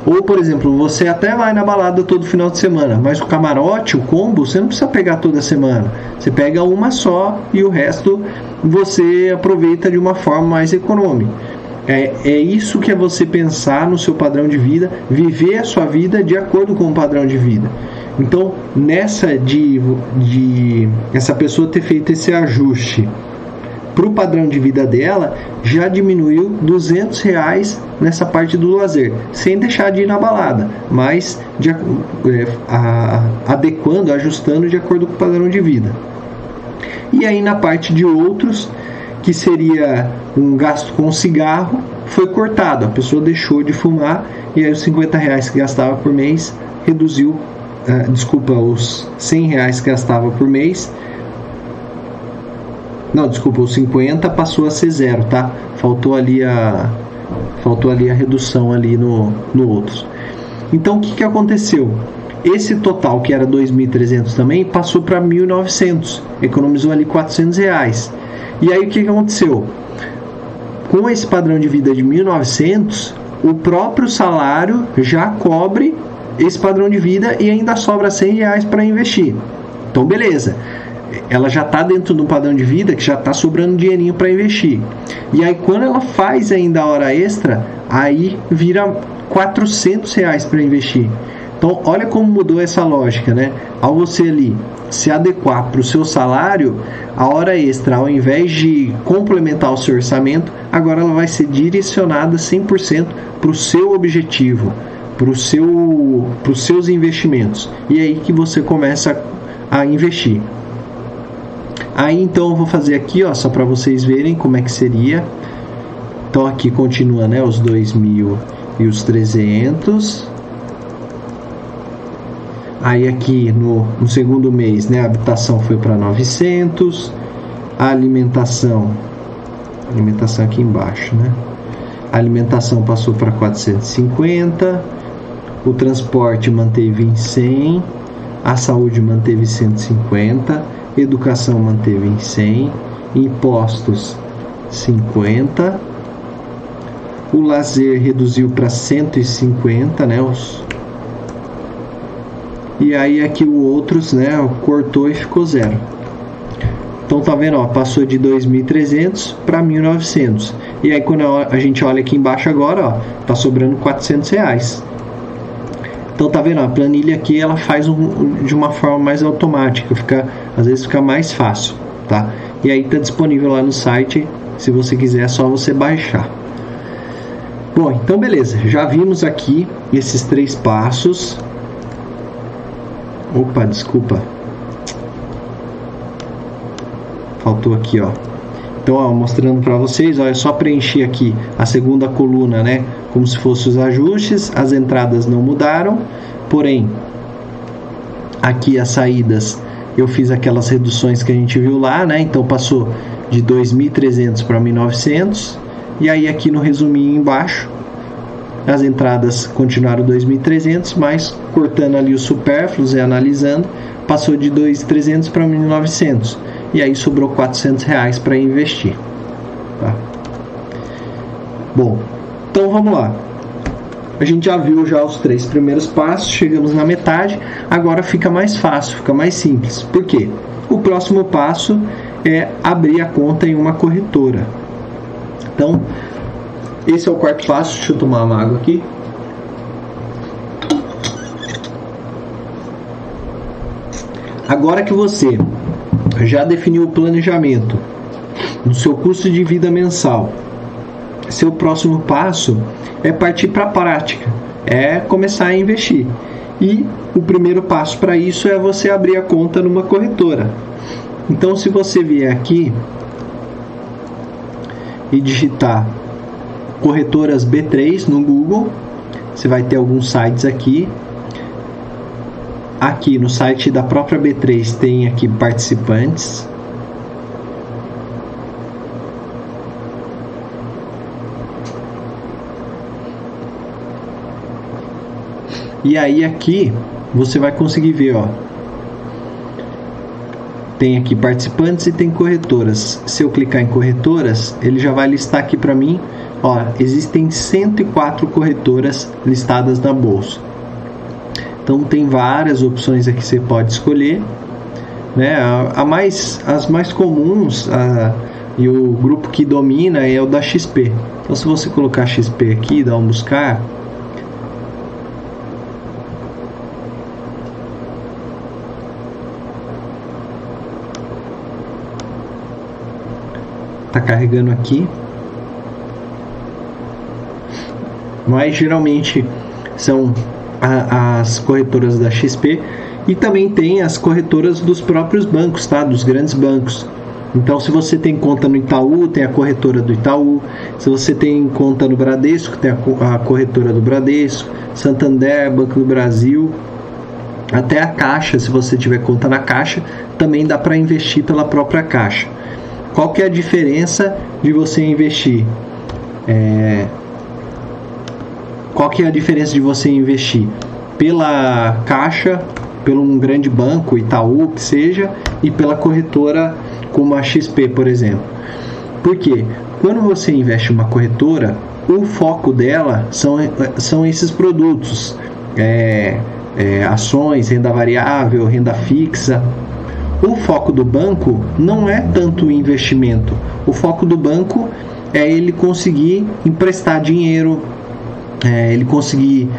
Ou, por exemplo, você até vai na balada todo final de semana, mas o camarote, o combo, você não precisa pegar toda semana. Você pega uma só e o resto você aproveita de uma forma mais econômica. É, é isso que é você pensar no seu padrão de vida, viver a sua vida de acordo com o padrão de vida. Então, nessa de, de essa pessoa ter feito esse ajuste para o padrão de vida dela, já diminuiu 200 reais nessa parte do lazer, sem deixar de ir na balada, mas de, é, a, adequando, ajustando de acordo com o padrão de vida. E aí na parte de outros, que seria um gasto com cigarro, foi cortado. A pessoa deixou de fumar e aí os 50 reais que gastava por mês reduziu, uh, desculpa, os 100 reais que gastava por mês. Não, desculpa, os 50 passou a ser zero, tá? Faltou ali a faltou ali a redução ali no, no outros. Então o que, que aconteceu? Esse total que era 2.300 também passou para 1.900, economizou ali 400 reais. E aí o que, que aconteceu? Com esse padrão de vida de 1.900, o próprio salário já cobre esse padrão de vida e ainda sobra 100 reais para investir. Então, beleza. Ela já está dentro do padrão de vida que já está sobrando dinheirinho para investir. E aí, quando ela faz ainda a hora extra, aí vira 400 reais para investir. Então, olha como mudou essa lógica, né? Ao você ali se adequar para o seu salário, a hora extra, ao invés de complementar o seu orçamento, agora ela vai ser direcionada 100% para o seu objetivo, para o seu, os seus investimentos. E é aí que você começa a investir. Aí então eu vou fazer aqui, ó, só para vocês verem como é que seria. Então aqui continua, né, os 2.000 e os 300 Aí aqui no, no segundo mês, né, a habitação foi para 900, a alimentação Alimentação aqui embaixo, né? A alimentação passou para 450, o transporte manteve em 100, a saúde manteve 150, educação manteve em 100, impostos 50, o lazer reduziu para 150, né? Os... E aí aqui o outros, né? Cortou e ficou zero. Então tá vendo, ó, passou de 2.300 para 1.900. E aí quando a gente olha aqui embaixo agora, ó, tá sobrando 400 reais. Então tá vendo, a planilha aqui ela faz um, de uma forma mais automática, fica às vezes fica mais fácil, tá? E aí tá disponível lá no site, se você quiser é só você baixar. Bom, então beleza, já vimos aqui esses três passos. Opa, desculpa, faltou aqui, ó. Então, ó, mostrando para vocês, ó, é só preencher aqui a segunda coluna, né? Como se fossem os ajustes, as entradas não mudaram, porém, aqui as saídas eu fiz aquelas reduções que a gente viu lá, né? Então passou de 2.300 para 1.900 e aí aqui no resuminho embaixo as entradas continuaram 2.300, mas cortando ali os supérfluos e analisando, passou de 2.300 para 1.900 e aí sobrou 400 reais para investir. Tá? Bom, então vamos lá. A gente já viu já os três primeiros passos, chegamos na metade, agora fica mais fácil, fica mais simples. Por quê? O próximo passo é abrir a conta em uma corretora. Então, esse é o quarto passo. Deixa eu tomar uma água aqui. Agora que você já definiu o planejamento do seu custo de vida mensal, seu próximo passo é partir para a prática, é começar a investir. E o primeiro passo para isso é você abrir a conta numa corretora. Então, se você vier aqui e digitar corretoras B3 no Google, você vai ter alguns sites aqui Aqui no site da própria B3 tem aqui participantes. E aí aqui você vai conseguir ver, ó. Tem aqui participantes e tem corretoras. Se eu clicar em corretoras, ele já vai listar aqui para mim, ó, existem 104 corretoras listadas na bolsa. Então tem várias opções aqui que você pode escolher. Né? A, a mais, as mais comuns a, e o grupo que domina é o da XP. Então se você colocar XP aqui dar um buscar, tá carregando aqui mas geralmente são a, as corretoras da XP e também tem as corretoras dos próprios bancos, tá? Dos grandes bancos. Então, se você tem conta no Itaú, tem a corretora do Itaú. Se você tem conta no Bradesco, tem a corretora do Bradesco, Santander, Banco do Brasil, até a Caixa, se você tiver conta na Caixa, também dá para investir pela própria Caixa. Qual que é a diferença de você investir é, qual que é a diferença de você investir pela Caixa, pelo um grande banco, Itaú, que seja, e pela corretora como a XP, por exemplo? Porque quando você investe em uma corretora, o foco dela são, são esses produtos, é, é, ações, renda variável, renda fixa. O foco do banco não é tanto o investimento. O foco do banco é ele conseguir emprestar dinheiro é, ele conseguir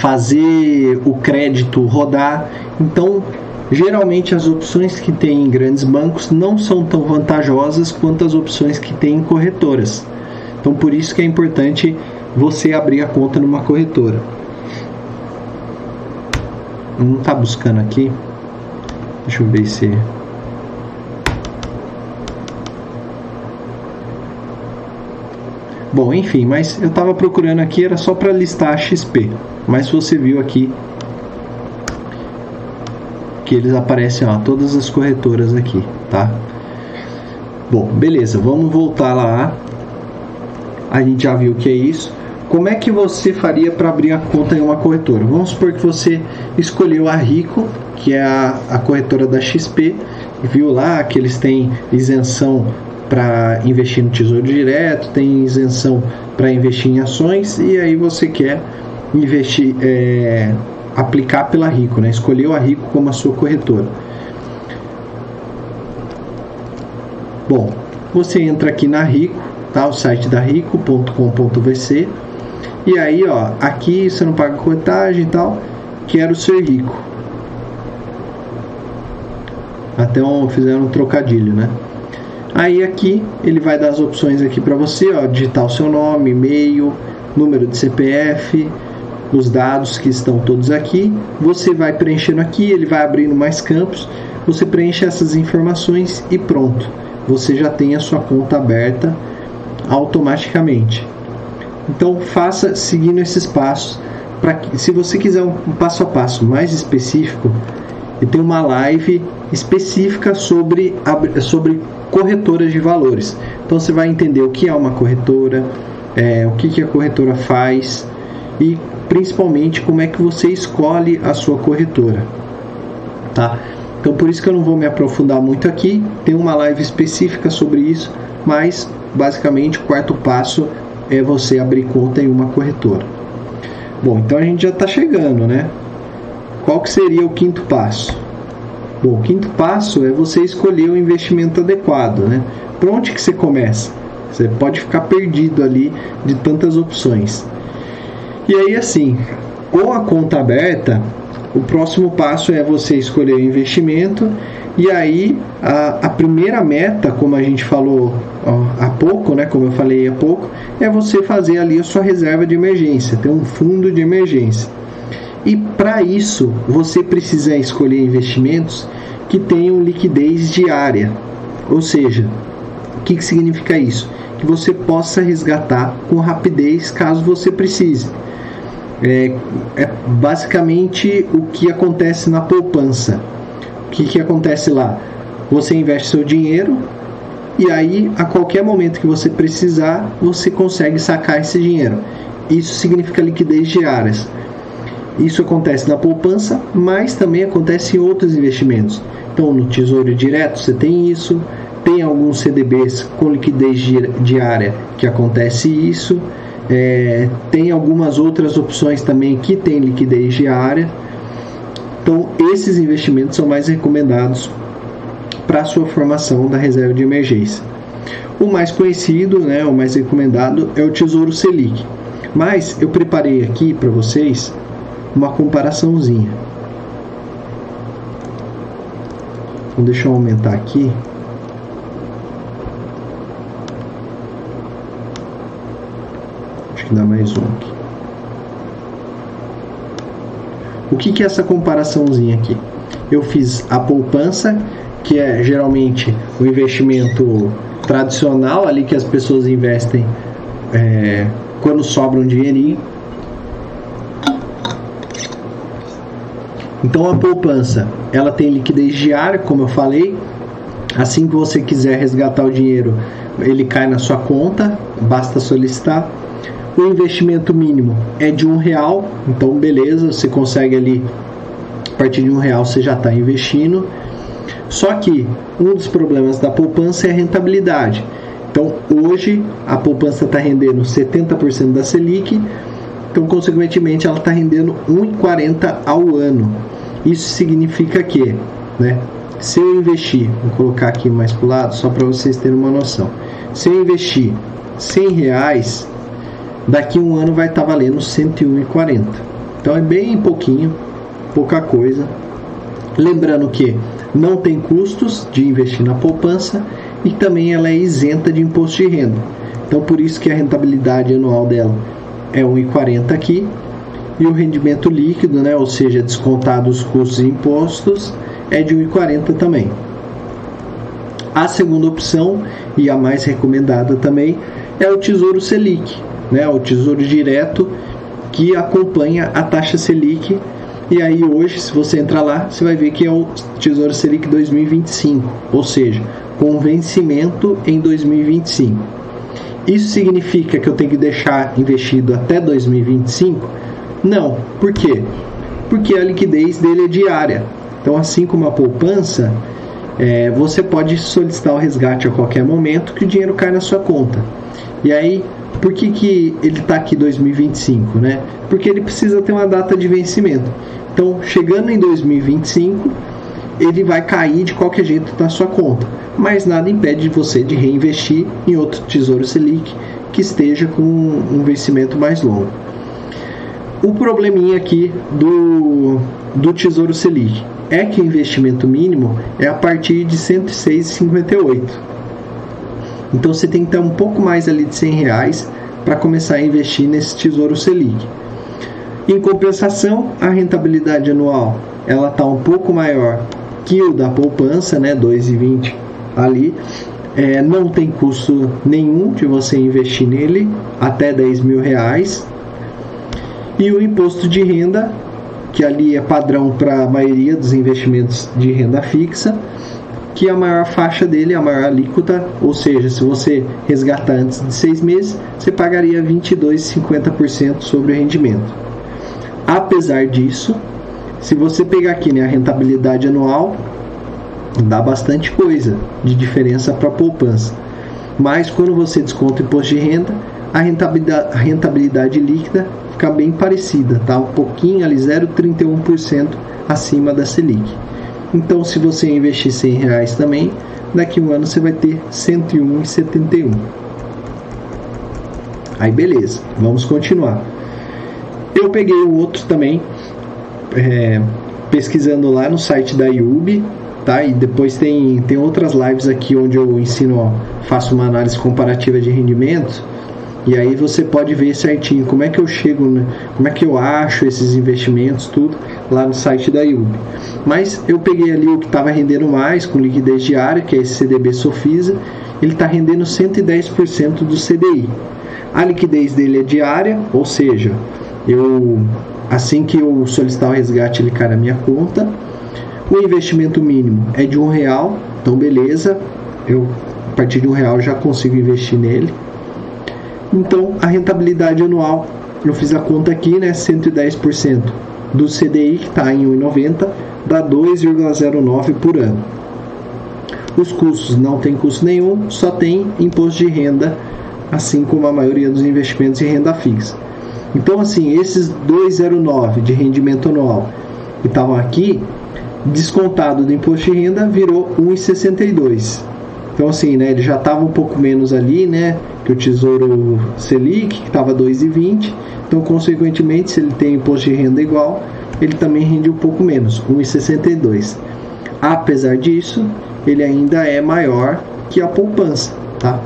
fazer o crédito rodar. Então, geralmente as opções que tem em grandes bancos não são tão vantajosas quanto as opções que tem em corretoras. Então, por isso que é importante você abrir a conta numa corretora. Não está buscando aqui. Deixa eu ver se Bom, enfim, mas eu estava procurando aqui, era só para listar a XP. Mas você viu aqui que eles aparecem, ó, todas as corretoras aqui, tá? Bom, beleza, vamos voltar lá. A gente já viu o que é isso. Como é que você faria para abrir a conta em uma corretora? Vamos supor que você escolheu a Rico, que é a, a corretora da XP, viu lá que eles têm isenção para investir no Tesouro Direto, tem isenção para investir em ações, e aí você quer investir, é, aplicar pela Rico, né? escolheu a Rico como a sua corretora. Bom, você entra aqui na Rico, tá? o site da rico.com.vc e aí, ó, aqui você não paga corretagem e tal. Quero ser rico. Até um, fizeram um trocadilho, né? Aí aqui ele vai dar as opções aqui para você, ó, digitar o seu nome, e-mail, número de CPF, os dados que estão todos aqui. Você vai preenchendo aqui, ele vai abrindo mais campos. Você preenche essas informações e pronto. Você já tem a sua conta aberta automaticamente. Então faça seguindo esses passos. Para se você quiser um, passo a passo mais específico, eu tenho uma live específica sobre, sobre corretoras de valores. Então você vai entender o que é uma corretora, é, o que, que a corretora faz e principalmente como é que você escolhe a sua corretora. Tá? Então por isso que eu não vou me aprofundar muito aqui, tem uma live específica sobre isso, mas basicamente o quarto passo é você abrir conta em uma corretora. Bom, então a gente já está chegando, né? Qual que seria o quinto passo? O quinto passo é você escolher o investimento adequado, né? Por onde que você começa? Você pode ficar perdido ali de tantas opções. E aí, assim, com a conta aberta, o próximo passo é você escolher o investimento e aí a, a primeira meta, como a gente falou ó, há pouco, né, como eu falei há pouco, é você fazer ali a sua reserva de emergência, ter um fundo de emergência. E para isso, você precisa escolher investimentos que tenham liquidez diária. Ou seja, o que, que significa isso? Que você possa resgatar com rapidez caso você precise. É, é basicamente o que acontece na poupança o que, que acontece lá? Você investe seu dinheiro e aí, a qualquer momento que você precisar, você consegue sacar esse dinheiro. Isso significa liquidez diárias. Isso acontece na poupança, mas também acontece em outros investimentos. Então, no Tesouro Direto você tem isso, tem alguns CDBs com liquidez diária que acontece isso, é, tem algumas outras opções também que tem liquidez diária. Então, esses investimentos são mais recomendados para a sua formação da reserva de emergência. O mais conhecido, né, o mais recomendado é o Tesouro Selic. Mas eu preparei aqui para vocês uma comparaçãozinha. Então, deixa eu aumentar aqui. Acho que dá mais um aqui. O que, que é essa comparaçãozinha aqui? Eu fiz a poupança, que é geralmente o investimento tradicional ali que as pessoas investem é, quando sobra um dinheirinho. Então a poupança, ela tem liquidez diária, como eu falei. Assim que você quiser resgatar o dinheiro, ele cai na sua conta, basta solicitar o investimento mínimo é de um real, então beleza, você consegue ali a partir de um real você já está investindo. Só que um dos problemas da poupança é a rentabilidade. Então hoje a poupança está rendendo 70% da Selic, então consequentemente ela está rendendo 1,40 ao ano. Isso significa que, né, se eu investir, vou colocar aqui mais para o lado só para vocês terem uma noção. Se eu investir 100 reais, daqui um ano vai estar tá valendo 101,40. Então é bem pouquinho, pouca coisa. Lembrando que não tem custos de investir na poupança e também ela é isenta de imposto de renda. Então por isso que a rentabilidade anual dela é 1,40 aqui e o rendimento líquido, né, ou seja, descontado os custos e impostos, é de 1,40 também. A segunda opção e a mais recomendada também é o Tesouro Selic, né, o Tesouro Direto, que acompanha a taxa Selic E aí hoje, se você entrar lá, você vai ver que é o Tesouro Selic 2025, ou seja, com vencimento em 2025. Isso significa que eu tenho que deixar investido até 2025? Não. Por quê? Porque a liquidez dele é diária. Então, assim como a poupança, é, você pode solicitar o resgate a qualquer momento que o dinheiro cai na sua conta. E aí, por que, que ele está aqui 2025? Né? Porque ele precisa ter uma data de vencimento. Então, chegando em 2025, ele vai cair de qualquer jeito na sua conta. Mas nada impede você de reinvestir em outro Tesouro Selic que esteja com um vencimento mais longo. O probleminha aqui do, do Tesouro Selic é que o investimento mínimo é a partir de 106,58. Então você tem que ter um pouco mais ali de 100 reais para começar a investir nesse Tesouro Selic. Em compensação, a rentabilidade anual ela está um pouco maior que o da poupança, né, 2,20 ali. É, não tem custo nenhum de você investir nele, até 10 mil reais. E o imposto de renda, que ali é padrão para a maioria dos investimentos de renda fixa, que a maior faixa dele, a maior alíquota, ou seja, se você resgatar antes de seis meses, você pagaria 22,50% sobre o rendimento. Apesar disso, se você pegar aqui né, a rentabilidade anual, dá bastante coisa de diferença para a poupança. Mas quando você desconta o imposto de renda, a rentabilidade, a rentabilidade líquida fica bem parecida, tá? Um pouquinho ali, 0,31% acima da Selic. Então, se você investir 100 reais também, daqui a um ano você vai ter 101,71. Aí beleza, vamos continuar. Eu peguei o outro também, é, pesquisando lá no site da IUB, tá? E depois tem, tem outras lives aqui onde eu ensino, ó, faço uma análise comparativa de rendimentos. E aí você pode ver certinho como é que eu chego, né? como é que eu acho esses investimentos, tudo lá no site da IUB. Mas eu peguei ali o que estava rendendo mais com liquidez diária, que é esse CDB Sofisa, ele está rendendo 110% do CDI. A liquidez dele é diária, ou seja, eu assim que eu solicitar o resgate ele cai na minha conta. O investimento mínimo é de um real, então beleza, eu a partir de um real já consigo investir nele. Então a rentabilidade anual, eu fiz a conta aqui, né, 110% do CDI que está em 1,90 dá 2,09 por ano. Os custos não tem custo nenhum, só tem imposto de renda, assim como a maioria dos investimentos em renda fixa. Então, assim, esses 2,09 de rendimento anual que estavam aqui, descontado do imposto de renda, virou 1,62. Então, assim, né, ele já estava um pouco menos ali, né, que o Tesouro Selic, que estava 2,20. Então, consequentemente, se ele tem imposto de renda igual, ele também rende um pouco menos, 1,62. Apesar disso, ele ainda é maior que a poupança, tá?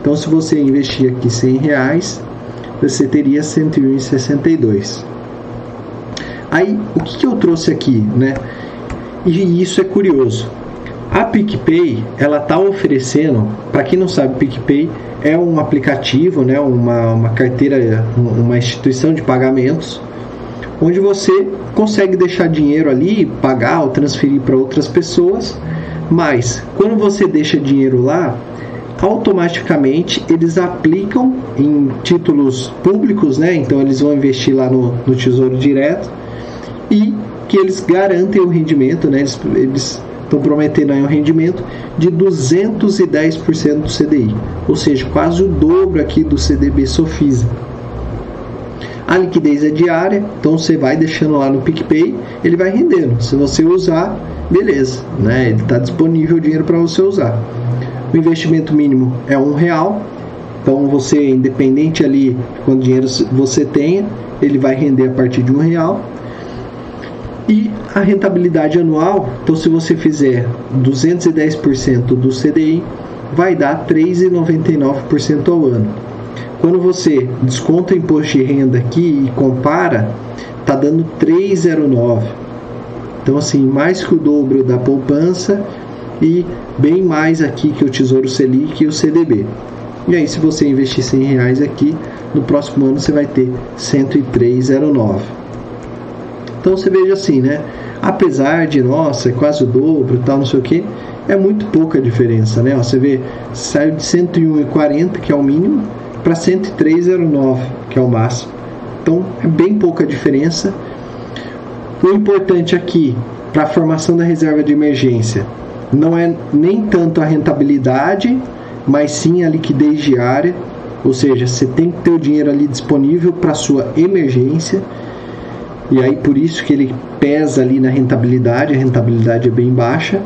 Então, se você investir aqui 100 reais, você teria 101,62. Aí, o que, que eu trouxe aqui, né? E isso é curioso. A PicPay, ela está oferecendo, para quem não sabe, PicPay é um aplicativo, né, uma, uma carteira, uma instituição de pagamentos, onde você consegue deixar dinheiro ali, pagar ou transferir para outras pessoas, mas quando você deixa dinheiro lá, automaticamente eles aplicam em títulos públicos, né? Então eles vão investir lá no, no Tesouro Direto e que eles garantem o rendimento, né? Eles, eles estão prometendo aí um rendimento de 210% do CDI, ou seja, quase o dobro aqui do CDB Sofisa. A liquidez é diária, então você vai deixando lá no PicPay, ele vai rendendo. Se você usar, beleza, né? Ele está disponível o dinheiro para você usar. O investimento mínimo é um real. Então você, independente ali quanto dinheiro você tenha, ele vai render a partir de um real. E a rentabilidade anual, então se você fizer 210% do CDI, vai dar 3,99% ao ano. Quando você desconta o imposto de renda aqui e compara, tá dando 3,09. Então assim, mais que o dobro da poupança e bem mais aqui que o Tesouro Selic e o CDB. E aí, se você investir 100 reais aqui, no próximo ano você vai ter 103,09. Então você veja assim, né? Apesar de, nossa, é quase o dobro, tal, não sei o que, é muito pouca diferença, né? Você vê, saiu de 101,40, que é o mínimo, para 103,09, que é o máximo. Então é bem pouca diferença. O importante aqui para a formação da reserva de emergência não é nem tanto a rentabilidade, mas sim a liquidez diária, ou seja, você tem que ter o dinheiro ali disponível para sua emergência. E aí por isso que ele pesa ali na rentabilidade, a rentabilidade é bem baixa.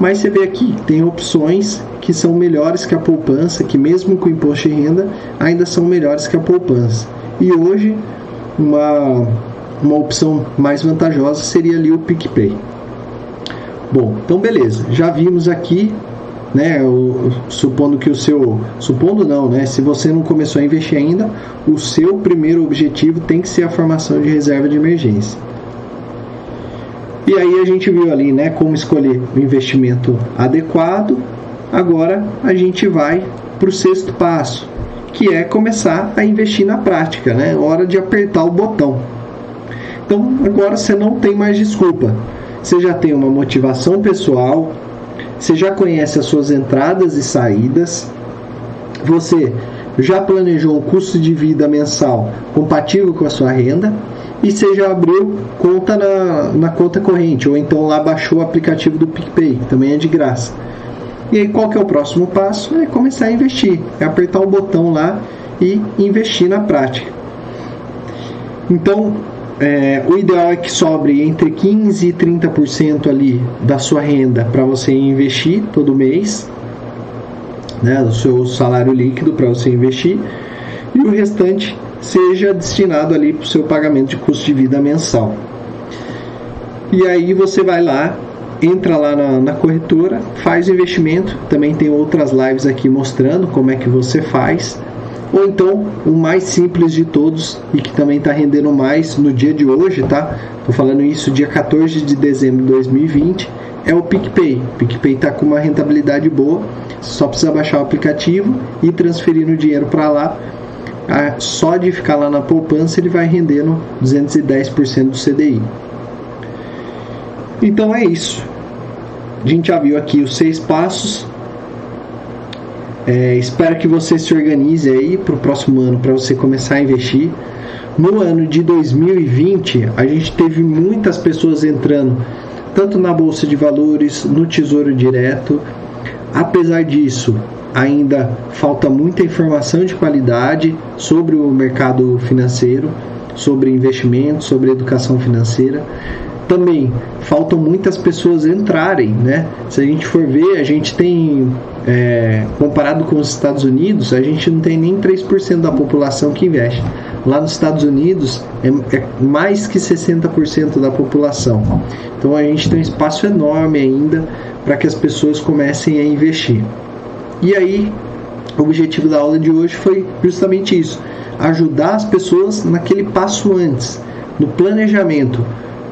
Mas você vê aqui, tem opções que são melhores que a poupança, que mesmo com imposto de renda, ainda são melhores que a poupança. E hoje, uma, uma opção mais vantajosa seria ali o PicPay. Bom, então beleza, já vimos aqui, né, o, supondo que o seu, supondo não, né, se você não começou a investir ainda, o seu primeiro objetivo tem que ser a formação de reserva de emergência. E aí a gente viu ali, né, como escolher o investimento adequado. Agora a gente vai para o sexto passo, que é começar a investir na prática, né? Hora de apertar o botão. Então agora você não tem mais desculpa você já tem uma motivação pessoal, você já conhece as suas entradas e saídas, você já planejou um custo de vida mensal compatível com a sua renda e você já abriu conta na, na conta corrente ou então lá baixou o aplicativo do PicPay, que também é de graça. E aí qual que é o próximo passo? É começar a investir, é apertar o botão lá e investir na prática. Então, é, o ideal é que sobre entre 15% e 30% ali da sua renda para você investir todo mês, né, do seu salário líquido para você investir, e o restante seja destinado ali para o seu pagamento de custo de vida mensal. E aí você vai lá, entra lá na, na corretora, faz o investimento. Também tem outras lives aqui mostrando como é que você faz ou então o mais simples de todos e que também está rendendo mais no dia de hoje, tá? Tô falando isso dia 14 de dezembro de 2020, é o PicPay. O PicPay está com uma rentabilidade boa, só precisa baixar o aplicativo e transferir o dinheiro para lá. Ah, só de ficar lá na poupança ele vai rendendo 210% do CDI. Então é isso. A gente já viu aqui os seis passos é, espero que você se organize aí para o próximo ano para você começar a investir. No ano de 2020, a gente teve muitas pessoas entrando tanto na bolsa de valores, no Tesouro Direto. Apesar disso, ainda falta muita informação de qualidade sobre o mercado financeiro, sobre investimento, sobre educação financeira. Também faltam muitas pessoas entrarem, né? Se a gente for ver, a gente tem é, comparado com os Estados Unidos, a gente não tem nem 3% da população que investe. Lá nos Estados Unidos é, é mais que 60% da população. Então a gente tem um espaço enorme ainda para que as pessoas comecem a investir. E aí, o objetivo da aula de hoje foi justamente isso: ajudar as pessoas naquele passo antes, no planejamento.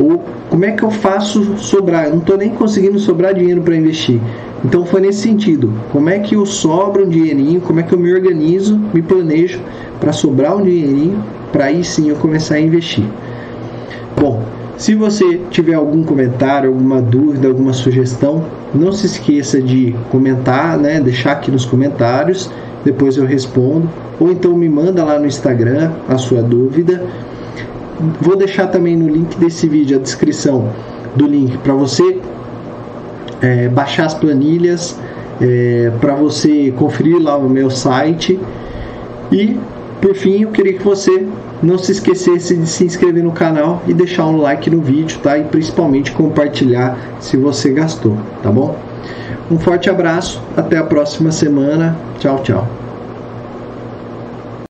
Ou como é que eu faço sobrar? Eu não estou nem conseguindo sobrar dinheiro para investir. Então foi nesse sentido. Como é que eu sobro um dinheirinho? Como é que eu me organizo, me planejo para sobrar um dinheirinho? Para aí sim eu começar a investir. Bom, se você tiver algum comentário, alguma dúvida, alguma sugestão, não se esqueça de comentar, né? Deixar aqui nos comentários. Depois eu respondo. Ou então me manda lá no Instagram a sua dúvida. Vou deixar também no link desse vídeo a descrição do link para você é, baixar as planilhas, é, para você conferir lá o meu site. E por fim, eu queria que você não se esquecesse de se inscrever no canal e deixar um like no vídeo, tá? E principalmente compartilhar se você gastou, tá bom? Um forte abraço, até a próxima semana. Tchau, tchau.